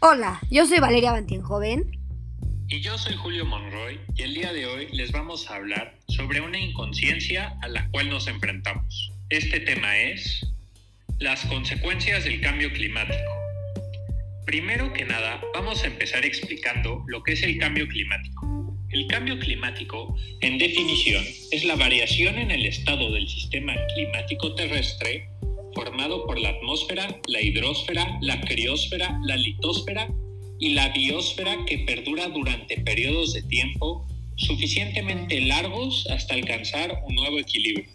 Hola, yo soy Valeria Bantienjoven. Y yo soy Julio Monroy y el día de hoy les vamos a hablar sobre una inconsciencia a la cual nos enfrentamos. Este tema es las consecuencias del cambio climático. Primero que nada, vamos a empezar explicando lo que es el cambio climático. El cambio climático, en definición, es la variación en el estado del sistema climático terrestre formado por la atmósfera, la hidrosfera, la criosfera, la litosfera y la biosfera que perdura durante periodos de tiempo suficientemente largos hasta alcanzar un nuevo equilibrio.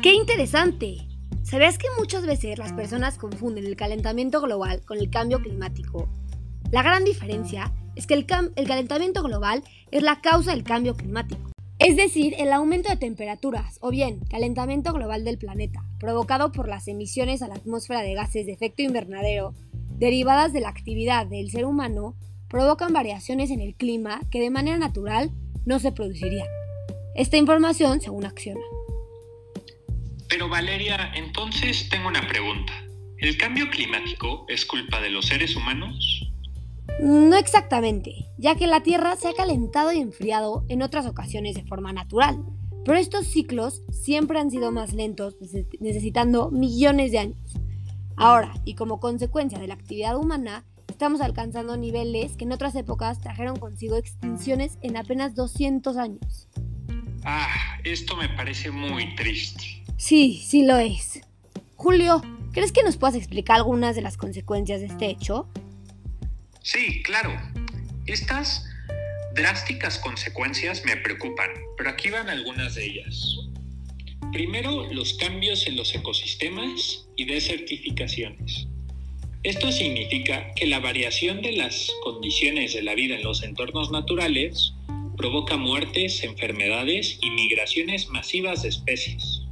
¡Qué interesante! ¿Sabías que muchas veces las personas confunden el calentamiento global con el cambio climático? La gran diferencia es que el, el calentamiento global es la causa del cambio climático, es decir, el aumento de temperaturas o bien calentamiento global del planeta, provocado por las emisiones a la atmósfera de gases de efecto invernadero derivadas de la actividad del ser humano provocan variaciones en el clima que de manera natural no se producirían. Esta información según Acciona. Pero Valeria, entonces tengo una pregunta. ¿El cambio climático es culpa de los seres humanos? No exactamente, ya que la Tierra se ha calentado y enfriado en otras ocasiones de forma natural, pero estos ciclos siempre han sido más lentos, necesitando millones de años. Ahora, y como consecuencia de la actividad humana, estamos alcanzando niveles que en otras épocas trajeron consigo extinciones en apenas 200 años. Ah, esto me parece muy triste. Sí, sí lo es. Julio, ¿crees que nos puedas explicar algunas de las consecuencias de este hecho? Sí, claro. Estas drásticas consecuencias me preocupan, pero aquí van algunas de ellas. Primero, los cambios en los ecosistemas y desertificaciones. Esto significa que la variación de las condiciones de la vida en los entornos naturales provoca muertes, enfermedades y migraciones masivas de especies.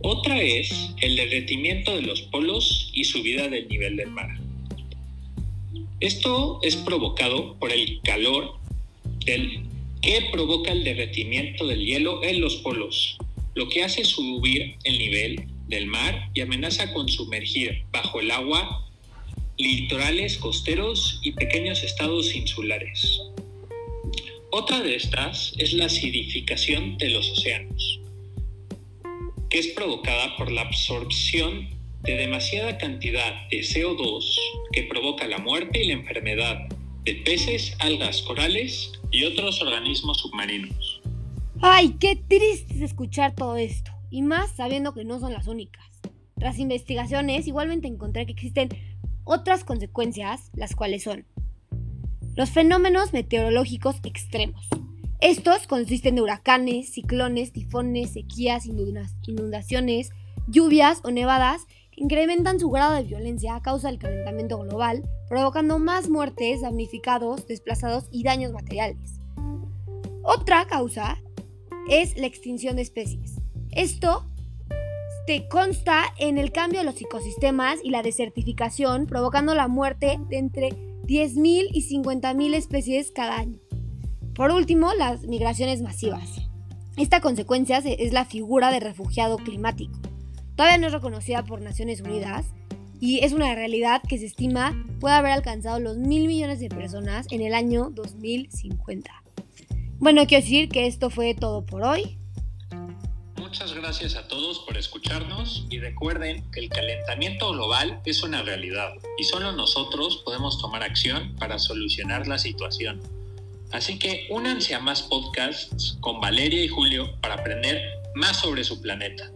Otra es el derretimiento de los polos y subida del nivel del mar. Esto es provocado por el calor que provoca el derretimiento del hielo en los polos, lo que hace subir el nivel del mar y amenaza con sumergir bajo el agua litorales costeros y pequeños estados insulares. Otra de estas es la acidificación de los océanos, que es provocada por la absorción de demasiada cantidad de CO2 que provoca la muerte y la enfermedad de peces, algas, corales y otros organismos submarinos. ¡Ay, qué triste es escuchar todo esto! Y más sabiendo que no son las únicas. Tras investigaciones, igualmente encontré que existen otras consecuencias, las cuales son los fenómenos meteorológicos extremos. Estos consisten de huracanes, ciclones, tifones, sequías, inundaciones, lluvias o nevadas incrementan su grado de violencia a causa del calentamiento global, provocando más muertes, damnificados, desplazados y daños materiales. Otra causa es la extinción de especies. Esto te consta en el cambio de los ecosistemas y la desertificación, provocando la muerte de entre 10.000 y 50.000 especies cada año. Por último, las migraciones masivas. Esta consecuencia es la figura de refugiado climático. Todavía no es reconocida por Naciones Unidas y es una realidad que se estima puede haber alcanzado los mil millones de personas en el año 2050. Bueno, quiero decir que esto fue todo por hoy. Muchas gracias a todos por escucharnos y recuerden que el calentamiento global es una realidad y solo nosotros podemos tomar acción para solucionar la situación. Así que únanse a más podcasts con Valeria y Julio para aprender más sobre su planeta.